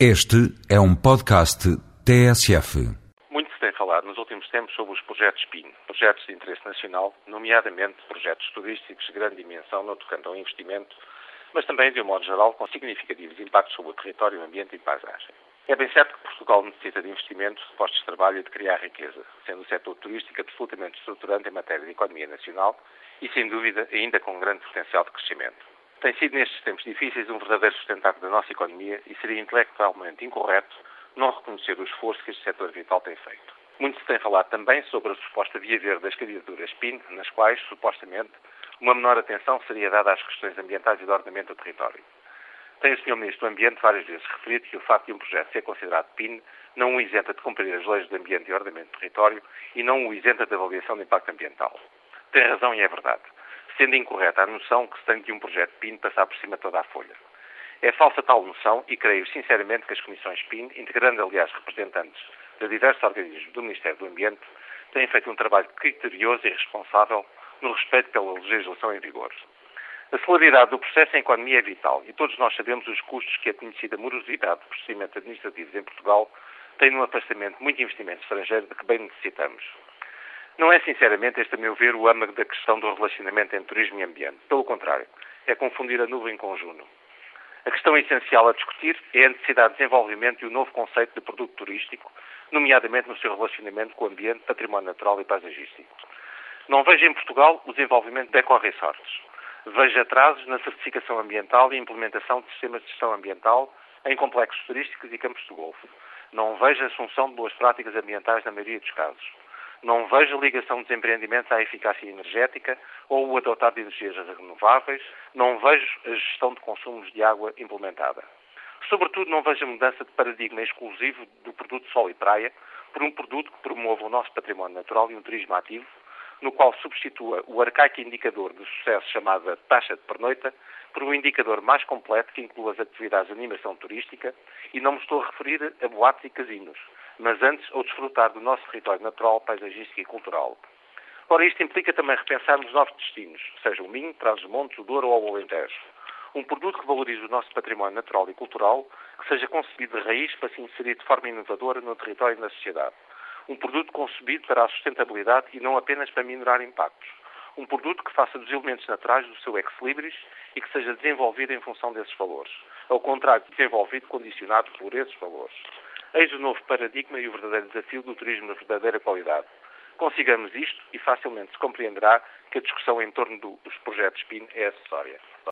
Este é um podcast TSF. Muito se tem falado nos últimos tempos sobre os projetos PIN, projetos de interesse nacional, nomeadamente projetos turísticos de grande dimensão no tocante ao investimento, mas também, de um modo geral, com significativos impactos sobre o território, o ambiente e paisagem. É bem certo que Portugal necessita de investimento, de postos de trabalho e de criar riqueza, sendo o setor turístico absolutamente estruturante em matéria de economia nacional e, sem dúvida, ainda com um grande potencial de crescimento. Tem sido nestes tempos difíceis um verdadeiro sustentáculo da nossa economia e seria intelectualmente incorreto não reconhecer o esforço que este setor vital tem feito. Muito se tem falado também sobre a suposta via verde das candidaturas PIN, nas quais, supostamente, uma menor atenção seria dada às questões ambientais e de ordenamento do território. Tem o Sr. Ministro do Ambiente várias vezes referido que o facto de um projeto ser considerado PIN não o isenta de cumprir as leis do ambiente e ordenamento do território e não o isenta de avaliação de impacto ambiental. Tem razão e é verdade sendo incorreta a noção que se tem de um projeto PIN passar por cima toda a folha. É falsa tal noção e creio sinceramente que as comissões PIN, integrando aliás representantes de diversos organismos do Ministério do Ambiente, têm feito um trabalho criterioso e responsável no respeito pela legislação em vigor. A celeridade do processo em economia é vital e todos nós sabemos os custos que a conhecida morosidade de procedimentos administrativos em Portugal tem no afastamento muito investimento estrangeiro de que bem necessitamos. Não é, sinceramente, este, a meu ver, o âmago da questão do relacionamento entre turismo e ambiente. Pelo contrário, é confundir a nuvem com o juno. A questão essencial a discutir é a necessidade de desenvolvimento de um novo conceito de produto turístico, nomeadamente no seu relacionamento com o ambiente, património natural e paisagístico. Não vejo em Portugal o desenvolvimento de eco-resorts. Vejo atrasos na certificação ambiental e implementação de sistemas de gestão ambiental em complexos turísticos e campos de golfe. Não vejo a assunção de boas práticas ambientais na maioria dos casos. Não vejo ligação dos empreendimentos à eficácia energética ou o adotar de energias renováveis. Não vejo a gestão de consumos de água implementada. Sobretudo, não vejo a mudança de paradigma exclusivo do produto sol e praia por um produto que promova o nosso património natural e um turismo ativo, no qual substitua o arcaico indicador de sucesso chamado taxa de pernoita por um indicador mais completo que inclua as atividades de animação turística e não me estou a referir a boates e casinos, mas antes ao desfrutar do nosso território natural, paisagístico e cultural. Ora, isto implica também repensarmos novos destinos, seja o Minho, Trás-os-Montes, o Douro ou o Alentejo. Um produto que valorize o nosso património natural e cultural, que seja concebido de raiz para se inserir de forma inovadora no território e na sociedade. Um produto concebido para a sustentabilidade e não apenas para minorar impactos. Um produto que faça dos elementos naturais do seu ex-libris e que seja desenvolvido em função desses valores. Ao contrário, desenvolvido condicionado por esses valores. Eis o novo paradigma e o verdadeiro desafio do turismo de verdadeira qualidade. Consigamos isto e facilmente se compreenderá que a discussão em torno dos projetos PIN é acessória.